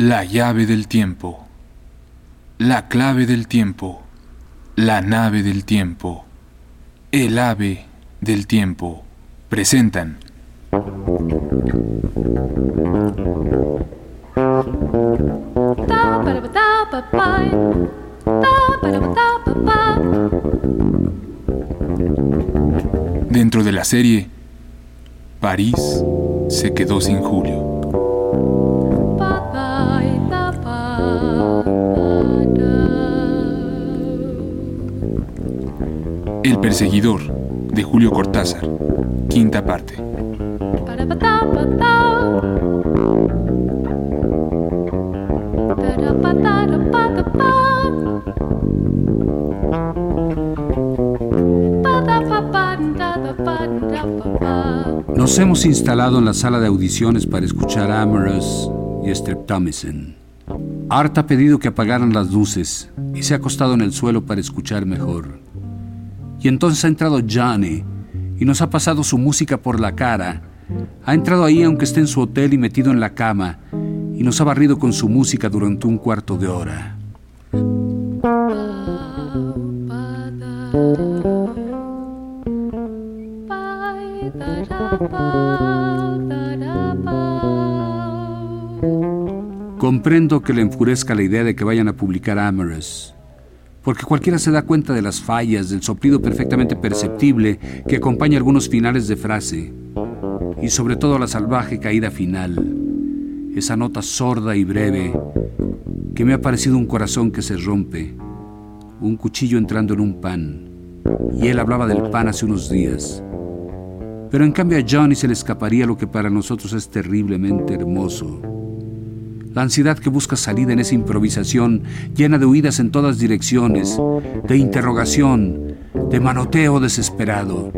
La llave del tiempo. La clave del tiempo. La nave del tiempo. El ave del tiempo. Presentan. Dentro de la serie, París se quedó sin Julio. Perseguidor de Julio Cortázar, quinta parte. Nos hemos instalado en la sala de audiciones para escuchar Amorous y Streptomycin. Art ha pedido que apagaran las luces y se ha acostado en el suelo para escuchar mejor. Y entonces ha entrado Johnny y nos ha pasado su música por la cara. Ha entrado ahí aunque esté en su hotel y metido en la cama y nos ha barrido con su música durante un cuarto de hora. Comprendo que le enfurezca la idea de que vayan a publicar Amorous, porque cualquiera se da cuenta de las fallas, del soplido perfectamente perceptible que acompaña algunos finales de frase, y sobre todo la salvaje caída final, esa nota sorda y breve que me ha parecido un corazón que se rompe, un cuchillo entrando en un pan, y él hablaba del pan hace unos días. Pero en cambio a Johnny se le escaparía lo que para nosotros es terriblemente hermoso la ansiedad que busca salida en esa improvisación llena de huidas en todas direcciones, de interrogación, de manoteo desesperado.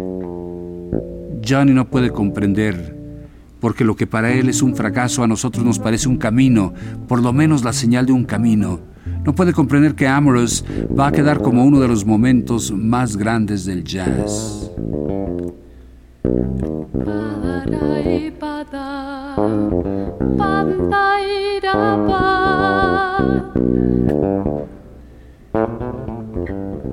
Johnny no puede comprender, porque lo que para él es un fracaso a nosotros nos parece un camino, por lo menos la señal de un camino. No puede comprender que Amorous va a quedar como uno de los momentos más grandes del jazz.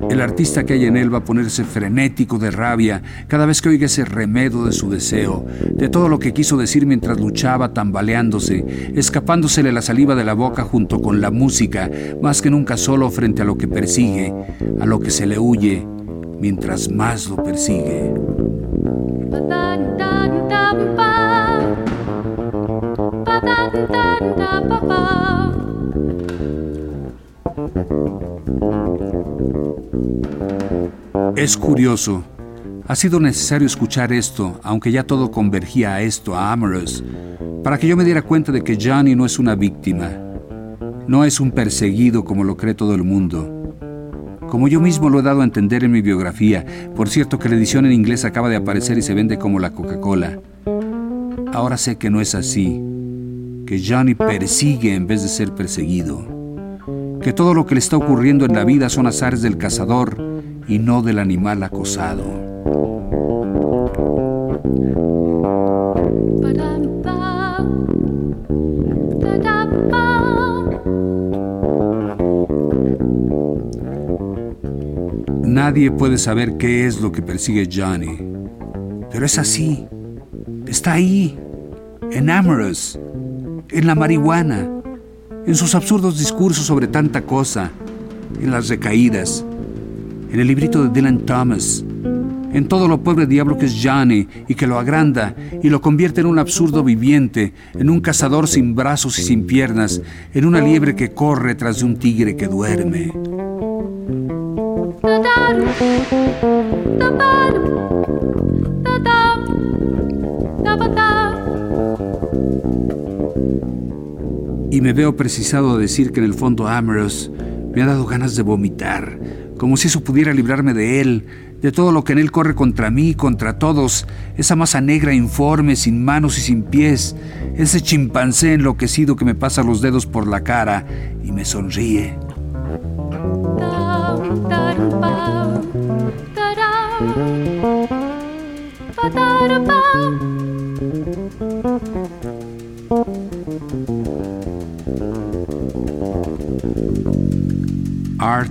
El artista que hay en él va a ponerse frenético de rabia cada vez que oiga ese remedo de su deseo, de todo lo que quiso decir mientras luchaba tambaleándose, escapándosele la saliva de la boca junto con la música, más que nunca solo frente a lo que persigue, a lo que se le huye, mientras más lo persigue. Es curioso. Ha sido necesario escuchar esto, aunque ya todo convergía a esto, a Amorous, para que yo me diera cuenta de que Johnny no es una víctima. No es un perseguido como lo cree todo el mundo. Como yo mismo lo he dado a entender en mi biografía, por cierto que la edición en inglés acaba de aparecer y se vende como la Coca-Cola. Ahora sé que no es así, que Johnny persigue en vez de ser perseguido, que todo lo que le está ocurriendo en la vida son azares del cazador y no del animal acosado. Nadie puede saber qué es lo que persigue Johnny, pero es así, está ahí, en Amorous, en la marihuana, en sus absurdos discursos sobre tanta cosa, en las recaídas, en el librito de Dylan Thomas, en todo lo pobre diablo que es Johnny y que lo agranda y lo convierte en un absurdo viviente, en un cazador sin brazos y sin piernas, en una liebre que corre tras de un tigre que duerme. Y me veo precisado a decir que en el fondo Amorous me ha dado ganas de vomitar, como si eso pudiera librarme de él, de todo lo que en él corre contra mí, contra todos, esa masa negra informe, sin manos y sin pies, ese chimpancé enloquecido que me pasa los dedos por la cara y me sonríe.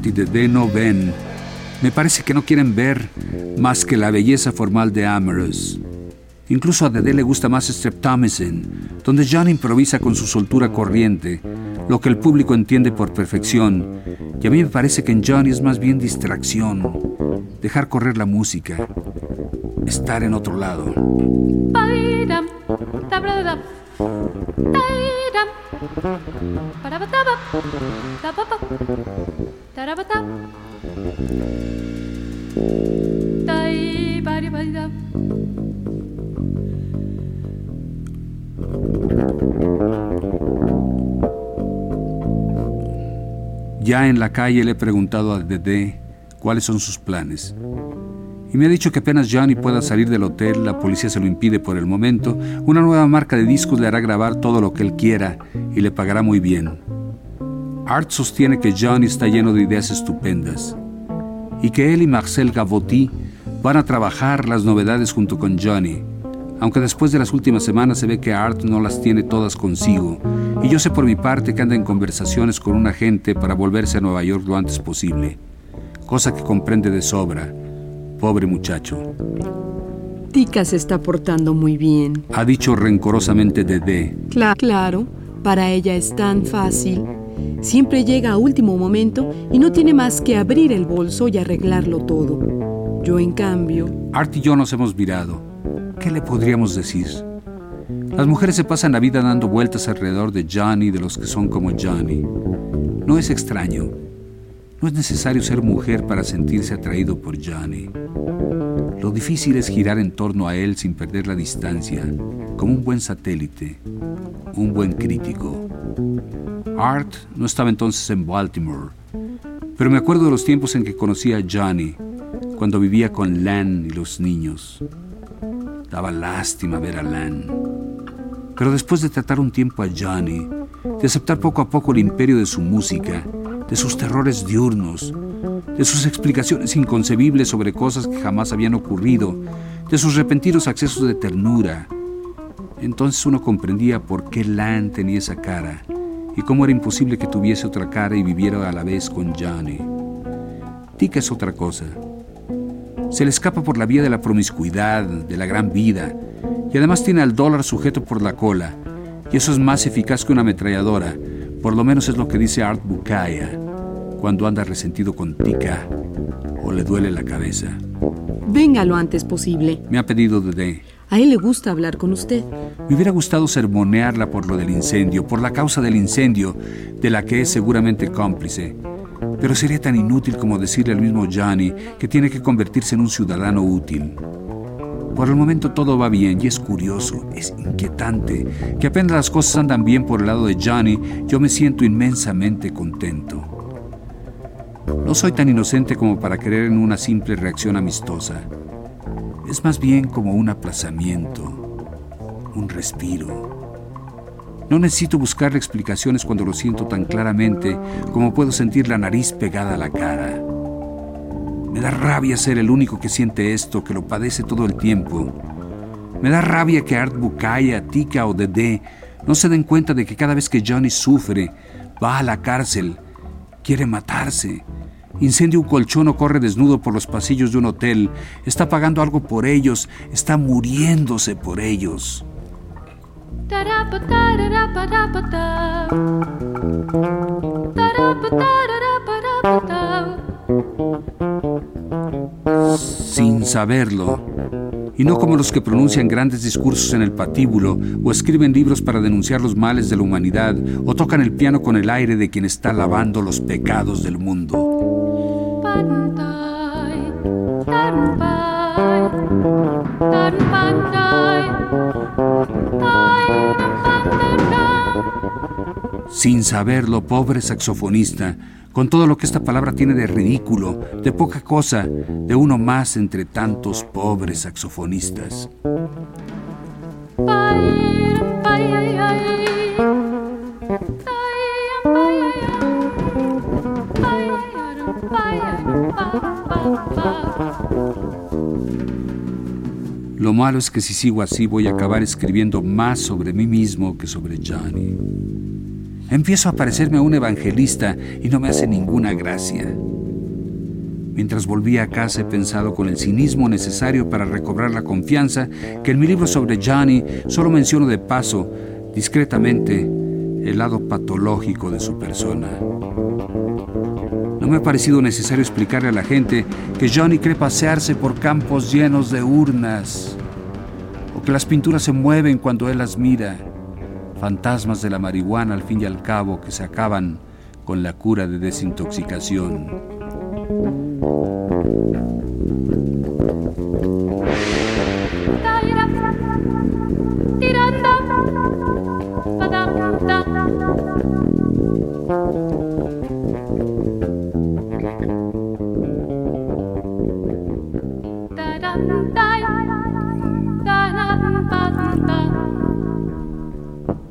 Y Dede no ven. Me parece que no quieren ver más que la belleza formal de Amorous. Incluso a Dede le gusta más Streptomycin, donde John improvisa con su soltura corriente, lo que el público entiende por perfección. Y a mí me parece que en Johnny es más bien distracción, dejar correr la música, estar en otro lado. Ya en la calle le he preguntado a Dede cuáles son sus planes. Y me ha dicho que apenas Johnny pueda salir del hotel, la policía se lo impide por el momento, una nueva marca de discos le hará grabar todo lo que él quiera y le pagará muy bien. Art sostiene que Johnny está lleno de ideas estupendas y que él y Marcel Gavotti van a trabajar las novedades junto con Johnny, aunque después de las últimas semanas se ve que Art no las tiene todas consigo, y yo sé por mi parte que anda en conversaciones con un agente para volverse a Nueva York lo antes posible, cosa que comprende de sobra. Pobre muchacho. Tika se está portando muy bien. Ha dicho rencorosamente Dede. claro, para ella es tan fácil. Siempre llega a último momento y no tiene más que abrir el bolso y arreglarlo todo. Yo, en cambio... Art y yo nos hemos mirado. ¿Qué le podríamos decir? Las mujeres se pasan la vida dando vueltas alrededor de Johnny, de los que son como Johnny. No es extraño. No es necesario ser mujer para sentirse atraído por Johnny. Lo difícil es girar en torno a él sin perder la distancia, como un buen satélite, un buen crítico. Art no estaba entonces en Baltimore, pero me acuerdo de los tiempos en que conocí a Johnny, cuando vivía con Lan y los niños. Daba lástima ver a Lan. Pero después de tratar un tiempo a Johnny, de aceptar poco a poco el imperio de su música, de sus terrores diurnos, de sus explicaciones inconcebibles sobre cosas que jamás habían ocurrido, de sus repentinos accesos de ternura. Entonces uno comprendía por qué Lan tenía esa cara y cómo era imposible que tuviese otra cara y viviera a la vez con Johnny. Tika es otra cosa. Se le escapa por la vía de la promiscuidad, de la gran vida, y además tiene al dólar sujeto por la cola, y eso es más eficaz que una ametralladora, por lo menos es lo que dice Art Bukaya cuando anda resentido con Tika o le duele la cabeza. Venga lo antes posible. Me ha pedido Dede. A él le gusta hablar con usted. Me hubiera gustado sermonearla por lo del incendio, por la causa del incendio, de la que es seguramente cómplice. Pero sería tan inútil como decirle al mismo Johnny que tiene que convertirse en un ciudadano útil. Por el momento todo va bien y es curioso, es inquietante, que apenas las cosas andan bien por el lado de Johnny, yo me siento inmensamente contento. No soy tan inocente como para creer en una simple reacción amistosa. Es más bien como un aplazamiento, un respiro. No necesito buscarle explicaciones cuando lo siento tan claramente como puedo sentir la nariz pegada a la cara. Me da rabia ser el único que siente esto, que lo padece todo el tiempo. Me da rabia que Art Bukaya, Tika o Dede no se den cuenta de que cada vez que Johnny sufre, va a la cárcel, quiere matarse, incendia un colchón o corre desnudo por los pasillos de un hotel, está pagando algo por ellos, está muriéndose por ellos. Sin saberlo, y no como los que pronuncian grandes discursos en el patíbulo o escriben libros para denunciar los males de la humanidad o tocan el piano con el aire de quien está lavando los pecados del mundo. Sin saberlo, pobre saxofonista, con todo lo que esta palabra tiene de ridículo, de poca cosa, de uno más entre tantos pobres saxofonistas. Lo malo es que si sigo así voy a acabar escribiendo más sobre mí mismo que sobre Johnny. Empiezo a parecerme a un evangelista y no me hace ninguna gracia. Mientras volvía a casa he pensado con el cinismo necesario para recobrar la confianza que en mi libro sobre Johnny solo menciono de paso, discretamente, el lado patológico de su persona. No me ha parecido necesario explicarle a la gente que Johnny cree pasearse por campos llenos de urnas, o que las pinturas se mueven cuando él las mira, fantasmas de la marihuana al fin y al cabo que se acaban con la cura de desintoxicación.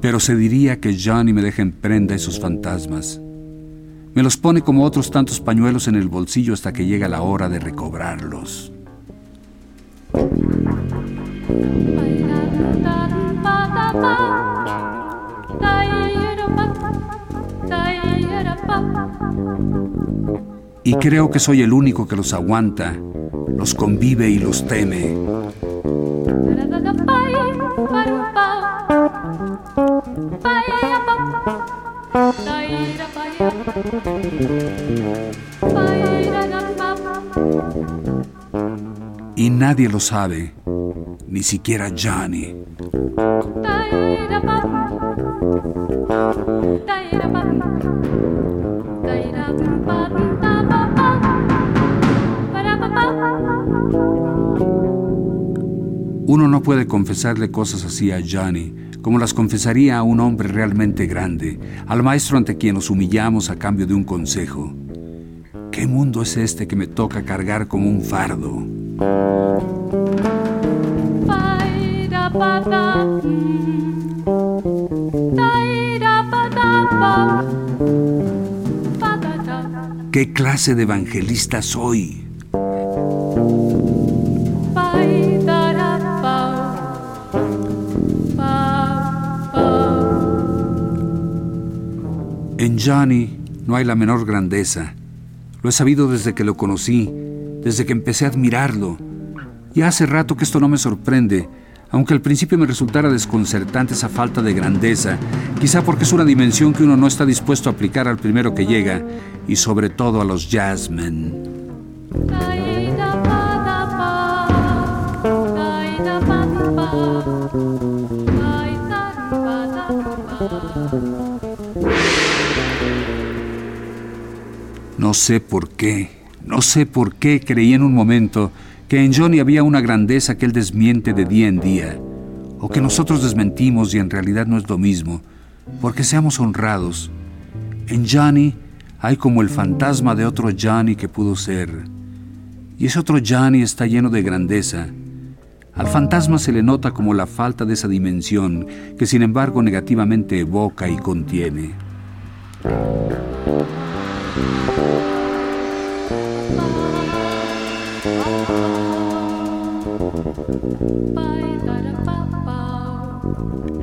Pero se diría que Johnny me deja en prenda esos fantasmas. Me los pone como otros tantos pañuelos en el bolsillo hasta que llega la hora de recobrarlos. Y creo que soy el único que los aguanta, los convive y los teme. Y nadie lo sabe, ni siquiera Johnny. Uno no puede confesarle cosas así a Johnny, como las confesaría a un hombre realmente grande, al maestro ante quien nos humillamos a cambio de un consejo. ¿Qué mundo es este que me toca cargar como un fardo? ¿Qué clase de evangelista soy? En Johnny no hay la menor grandeza. Lo he sabido desde que lo conocí, desde que empecé a admirarlo. Y hace rato que esto no me sorprende, aunque al principio me resultara desconcertante esa falta de grandeza, quizá porque es una dimensión que uno no está dispuesto a aplicar al primero que llega, y sobre todo a los jazzmen. No sé por qué, no sé por qué creí en un momento que en Johnny había una grandeza que él desmiente de día en día, o que nosotros desmentimos y en realidad no es lo mismo, porque seamos honrados. En Johnny hay como el fantasma de otro Johnny que pudo ser, y ese otro Johnny está lleno de grandeza. Al fantasma se le nota como la falta de esa dimensión que sin embargo negativamente evoca y contiene.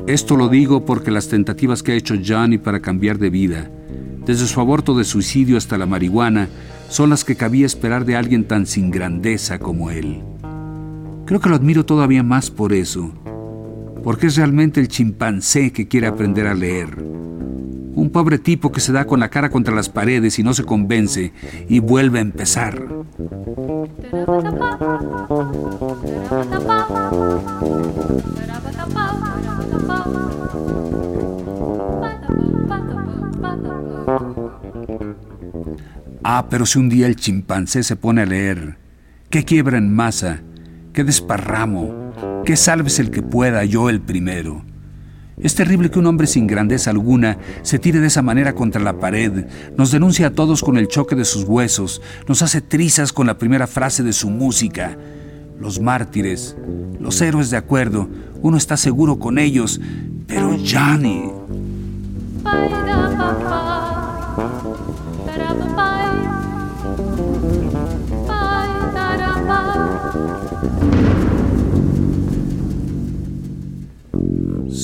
Esto lo digo porque las tentativas que ha hecho Johnny para cambiar de vida, desde su aborto de suicidio hasta la marihuana, son las que cabía esperar de alguien tan sin grandeza como él. Creo que lo admiro todavía más por eso, porque es realmente el chimpancé que quiere aprender a leer. Un pobre tipo que se da con la cara contra las paredes y no se convence y vuelve a empezar. Ah, pero si un día el chimpancé se pone a leer, qué quiebra en masa, qué desparramo, qué salves el que pueda, yo el primero. Es terrible que un hombre sin grandeza alguna se tire de esa manera contra la pared, nos denuncia a todos con el choque de sus huesos, nos hace trizas con la primera frase de su música. Los mártires, los héroes de acuerdo, uno está seguro con ellos, pero Johnny...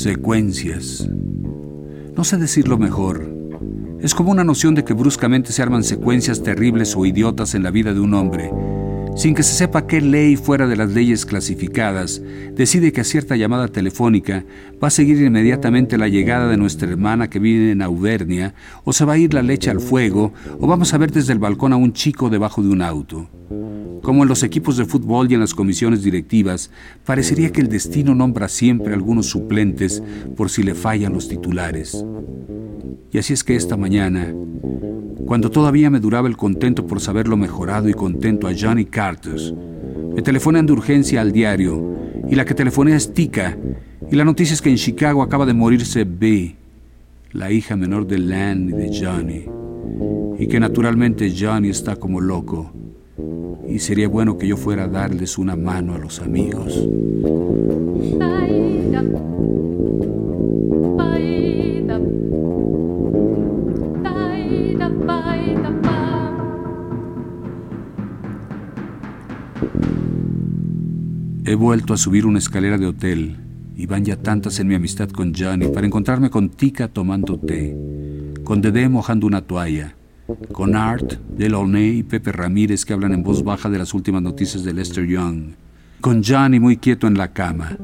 Secuencias. No sé decirlo mejor. Es como una noción de que bruscamente se arman secuencias terribles o idiotas en la vida de un hombre, sin que se sepa qué ley fuera de las leyes clasificadas decide que a cierta llamada telefónica va a seguir inmediatamente la llegada de nuestra hermana que vive en Auvernia, o se va a ir la leche al fuego, o vamos a ver desde el balcón a un chico debajo de un auto. Como en los equipos de fútbol y en las comisiones directivas, parecería que el destino nombra siempre algunos suplentes por si le fallan los titulares. Y así es que esta mañana, cuando todavía me duraba el contento por saberlo mejorado y contento a Johnny Carter, me telefonan de urgencia al diario y la que telefonea es Tika y la noticia es que en Chicago acaba de morirse B, la hija menor de Lan y de Johnny, y que naturalmente Johnny está como loco y sería bueno que yo fuera a darles una mano a los amigos. He vuelto a subir una escalera de hotel y van ya tantas en mi amistad con Johnny para encontrarme con Tika tomando té, con Dede mojando una toalla, con Art, Delaunay y Pepe Ramírez que hablan en voz baja de las últimas noticias de Lester Young, con Johnny muy quieto en la cama,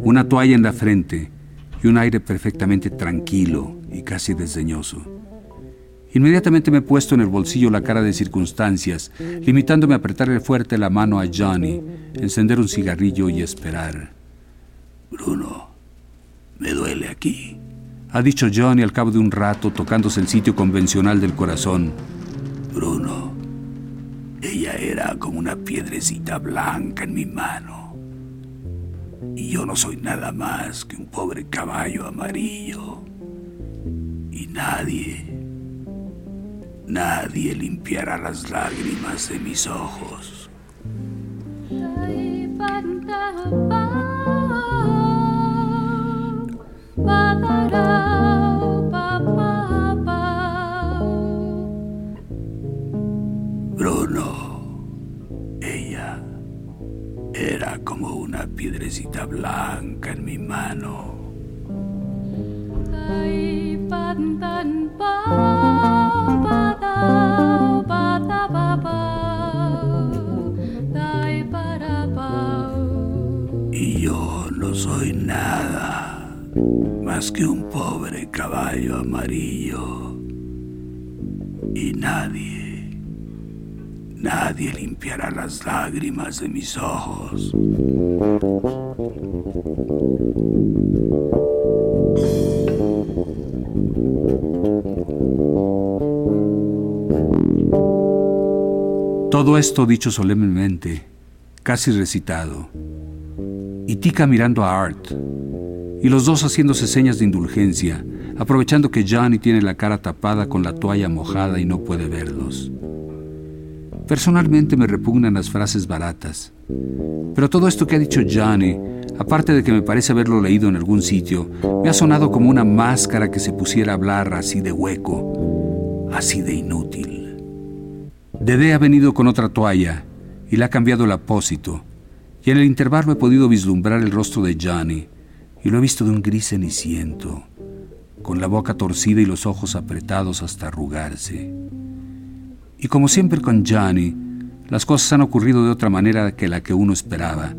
una toalla en la frente y un aire perfectamente tranquilo y casi desdeñoso. Inmediatamente me he puesto en el bolsillo la cara de circunstancias, limitándome a apretarle fuerte la mano a Johnny, encender un cigarrillo y esperar. Bruno, me duele aquí, ha dicho Johnny al cabo de un rato tocándose el sitio convencional del corazón. Bruno, ella era como una piedrecita blanca en mi mano. Y yo no soy nada más que un pobre caballo amarillo. Y nadie, Nadie limpiará las lágrimas de mis ojos. Bruno, ella era como una piedrecita blanca en mi mano. Más que un pobre caballo amarillo. Y nadie, nadie limpiará las lágrimas de mis ojos. Todo esto dicho solemnemente, casi recitado, y Tika mirando a Art, y los dos haciéndose señas de indulgencia, aprovechando que Johnny tiene la cara tapada con la toalla mojada y no puede verlos. Personalmente me repugnan las frases baratas, pero todo esto que ha dicho Johnny, aparte de que me parece haberlo leído en algún sitio, me ha sonado como una máscara que se pusiera a hablar así de hueco, así de inútil. Dede ha venido con otra toalla y le ha cambiado el apósito, y en el intervalo he podido vislumbrar el rostro de Johnny, y lo he visto de un gris ceniciento, con la boca torcida y los ojos apretados hasta arrugarse. Y como siempre con Johnny, las cosas han ocurrido de otra manera que la que uno esperaba.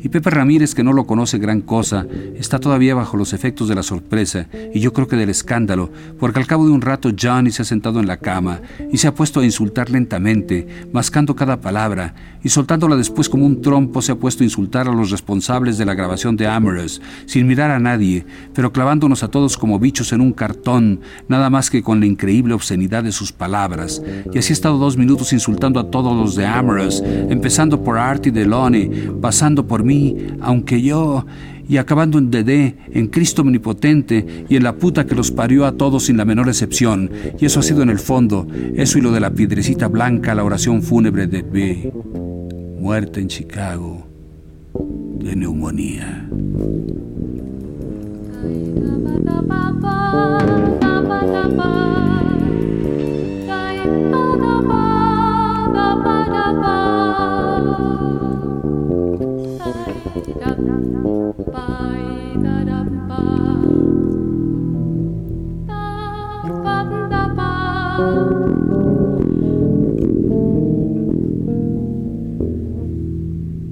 Y Pepe Ramírez, que no lo conoce gran cosa, está todavía bajo los efectos de la sorpresa y yo creo que del escándalo, porque al cabo de un rato Johnny se ha sentado en la cama y se ha puesto a insultar lentamente, mascando cada palabra, y soltándola después como un trompo se ha puesto a insultar a los responsables de la grabación de Amorous, sin mirar a nadie, pero clavándonos a todos como bichos en un cartón, nada más que con la increíble obscenidad de sus palabras. Y así ha estado dos minutos insultando a todos los de Amorous, empezando por Artie Delone, pasando por mí, aunque yo, y acabando en Dede, en Cristo omnipotente y en la puta que los parió a todos sin la menor excepción. Y eso ha sido en el fondo, eso y lo de la piedrecita blanca, la oración fúnebre de B. Muerte en Chicago de neumonía.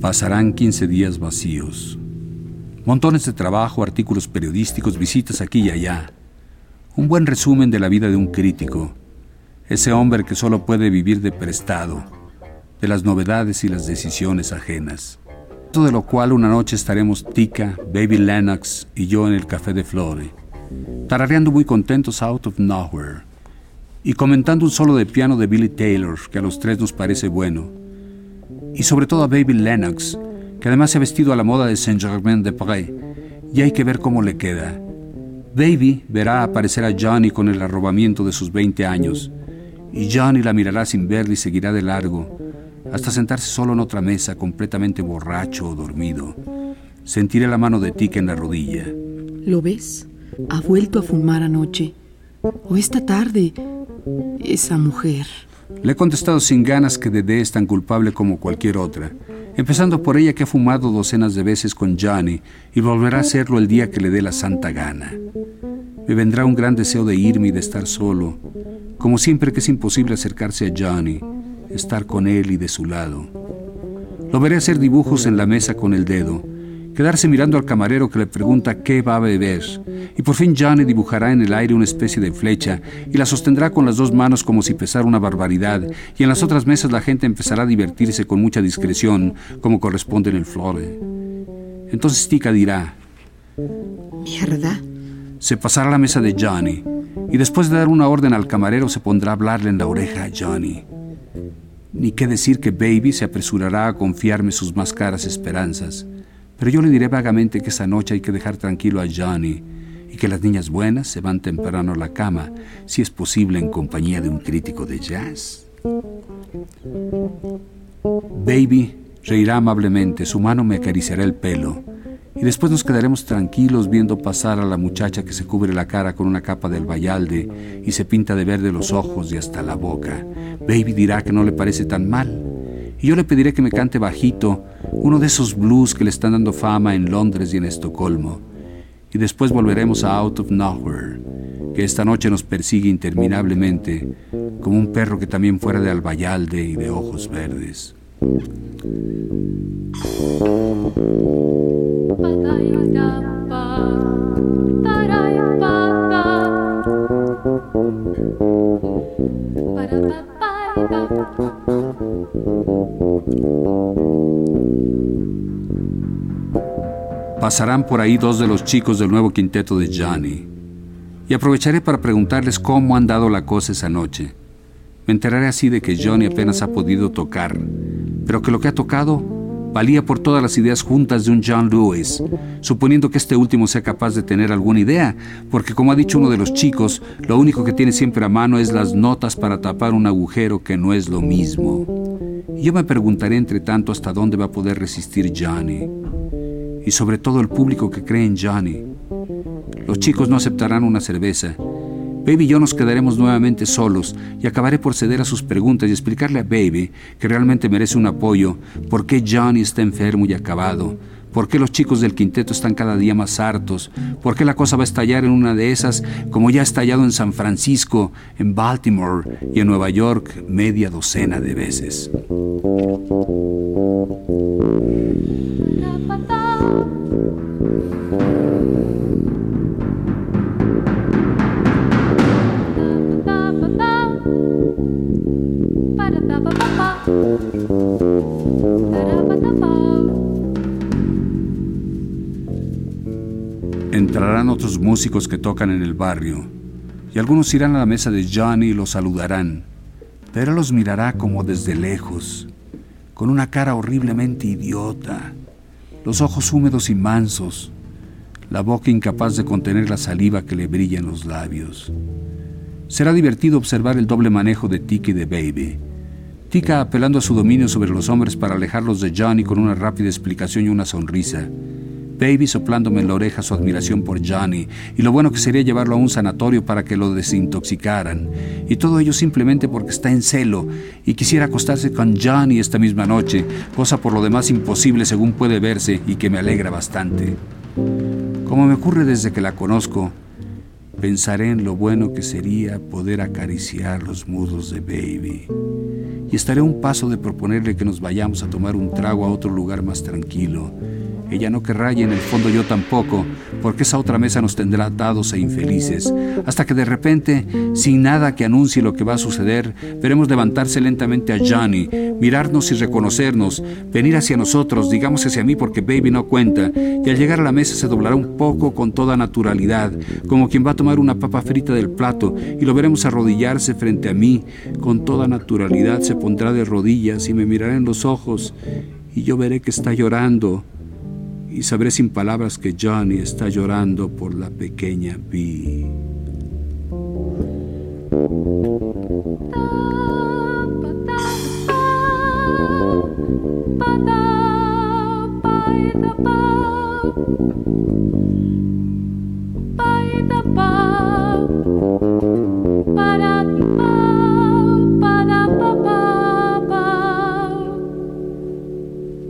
Pasarán 15 días vacíos. Montones de trabajo, artículos periodísticos, visitas aquí y allá. Un buen resumen de la vida de un crítico. Ese hombre que solo puede vivir de prestado, de las novedades y las decisiones ajenas. Todo de lo cual una noche estaremos Tika, Baby Lennox y yo en el Café de Flore, tarareando muy contentos Out of Nowhere y comentando un solo de piano de Billy Taylor que a los tres nos parece bueno y sobre todo a Baby Lennox, que además se ha vestido a la moda de Saint-Germain-des-Prés, y hay que ver cómo le queda. Baby verá aparecer a Johnny con el arrobamiento de sus 20 años, y Johnny la mirará sin verle y seguirá de largo, hasta sentarse solo en otra mesa, completamente borracho o dormido. Sentiré la mano de Tika en la rodilla. ¿Lo ves? Ha vuelto a fumar anoche. O esta tarde. Esa mujer. Le he contestado sin ganas que Dede es tan culpable como cualquier otra, empezando por ella que ha fumado docenas de veces con Johnny y volverá a hacerlo el día que le dé la santa gana. Me vendrá un gran deseo de irme y de estar solo, como siempre que es imposible acercarse a Johnny, estar con él y de su lado. Lo veré hacer dibujos en la mesa con el dedo, quedarse mirando al camarero que le pregunta qué va a beber, y por fin Johnny dibujará en el aire una especie de flecha y la sostendrá con las dos manos como si pesara una barbaridad, y en las otras mesas la gente empezará a divertirse con mucha discreción, como corresponde en el flore. Entonces Tika dirá, ¿Mierda? Se pasará a la mesa de Johnny, y después de dar una orden al camarero se pondrá a hablarle en la oreja a Johnny. Ni qué decir que Baby se apresurará a confiarme sus más caras esperanzas pero yo le diré vagamente que esa noche hay que dejar tranquilo a Johnny y que las niñas buenas se van temprano a la cama, si es posible en compañía de un crítico de jazz. Baby reirá amablemente, su mano me acariciará el pelo y después nos quedaremos tranquilos viendo pasar a la muchacha que se cubre la cara con una capa del bayalde y se pinta de verde los ojos y hasta la boca. Baby dirá que no le parece tan mal y yo le pediré que me cante bajito uno de esos blues que le están dando fama en Londres y en Estocolmo. Y después volveremos a Out of Nowhere, que esta noche nos persigue interminablemente, como un perro que también fuera de albayalde y de ojos verdes. Pasarán por ahí dos de los chicos del nuevo quinteto de Johnny. Y aprovecharé para preguntarles cómo han dado la cosa esa noche. Me enteraré así de que Johnny apenas ha podido tocar, pero que lo que ha tocado valía por todas las ideas juntas de un John Lewis, suponiendo que este último sea capaz de tener alguna idea, porque como ha dicho uno de los chicos, lo único que tiene siempre a mano es las notas para tapar un agujero que no es lo mismo. Y yo me preguntaré entre tanto hasta dónde va a poder resistir Johnny y sobre todo el público que cree en Johnny. Los chicos no aceptarán una cerveza. Baby y yo nos quedaremos nuevamente solos y acabaré por ceder a sus preguntas y explicarle a Baby que realmente merece un apoyo, por qué Johnny está enfermo y acabado, por qué los chicos del quinteto están cada día más hartos, por qué la cosa va a estallar en una de esas como ya ha estallado en San Francisco, en Baltimore y en Nueva York media docena de veces. Músicos que tocan en el barrio, y algunos irán a la mesa de Johnny y lo saludarán, pero los mirará como desde lejos, con una cara horriblemente idiota, los ojos húmedos y mansos, la boca incapaz de contener la saliva que le brilla en los labios. Será divertido observar el doble manejo de Tika y de Baby. Tika apelando a su dominio sobre los hombres para alejarlos de Johnny con una rápida explicación y una sonrisa. Baby soplándome en la oreja su admiración por Johnny y lo bueno que sería llevarlo a un sanatorio para que lo desintoxicaran. Y todo ello simplemente porque está en celo y quisiera acostarse con Johnny esta misma noche, cosa por lo demás imposible según puede verse y que me alegra bastante. Como me ocurre desde que la conozco, pensaré en lo bueno que sería poder acariciar los mudos de Baby. Y estaré a un paso de proponerle que nos vayamos a tomar un trago a otro lugar más tranquilo ella no querrá y en el fondo yo tampoco, porque esa otra mesa nos tendrá atados e infelices, hasta que de repente, sin nada que anuncie lo que va a suceder, veremos levantarse lentamente a Johnny, mirarnos y reconocernos, venir hacia nosotros, digamos hacia mí porque Baby no cuenta, y al llegar a la mesa se doblará un poco con toda naturalidad, como quien va a tomar una papa frita del plato, y lo veremos arrodillarse frente a mí, con toda naturalidad se pondrá de rodillas y me mirará en los ojos, y yo veré que está llorando y sabré sin palabras que Johnny está llorando por la pequeña Bee.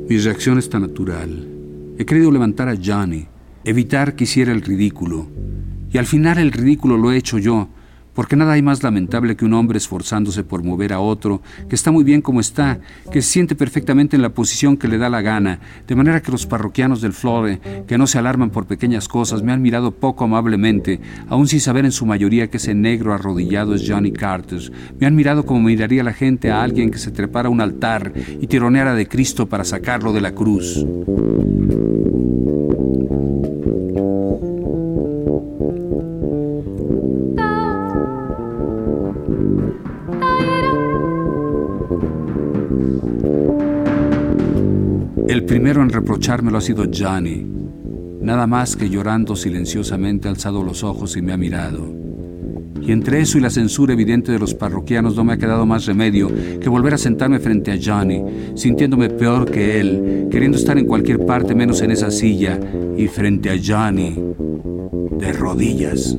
Mi reacción es tan natural He querido levantar a Johnny, evitar que hiciera el ridículo. Y al final el ridículo lo he hecho yo, porque nada hay más lamentable que un hombre esforzándose por mover a otro, que está muy bien como está, que se siente perfectamente en la posición que le da la gana, de manera que los parroquianos del Flore, que no se alarman por pequeñas cosas, me han mirado poco amablemente, aun sin saber en su mayoría que ese negro arrodillado es Johnny Carter. Me han mirado como miraría la gente a alguien que se trepara a un altar y tironeara de Cristo para sacarlo de la cruz. Primero en reprochármelo ha sido Johnny, nada más que llorando silenciosamente ha alzado los ojos y me ha mirado. Y entre eso y la censura evidente de los parroquianos no me ha quedado más remedio que volver a sentarme frente a Johnny, sintiéndome peor que él, queriendo estar en cualquier parte menos en esa silla, y frente a Johnny, de rodillas.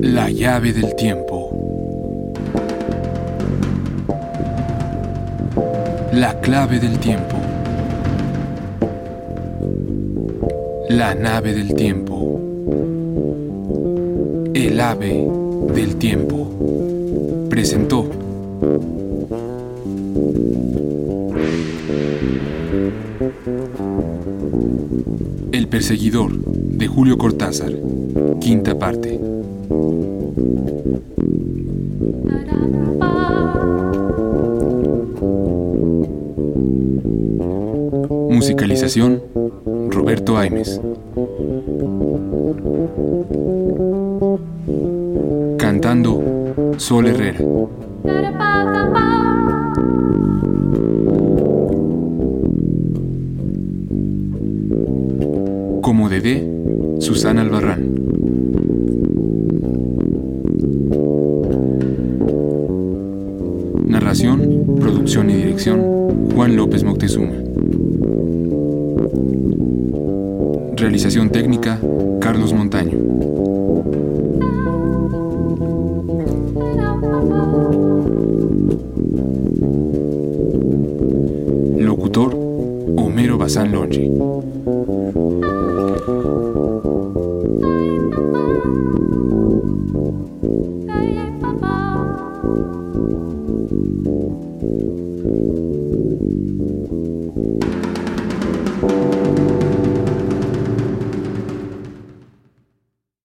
La llave del tiempo. La clave del tiempo. La nave del tiempo. El ave del tiempo. Presentó. El perseguidor de Julio Cortázar. Quinta parte. Musicalización Roberto Aimes. Cantando Sol Herrera.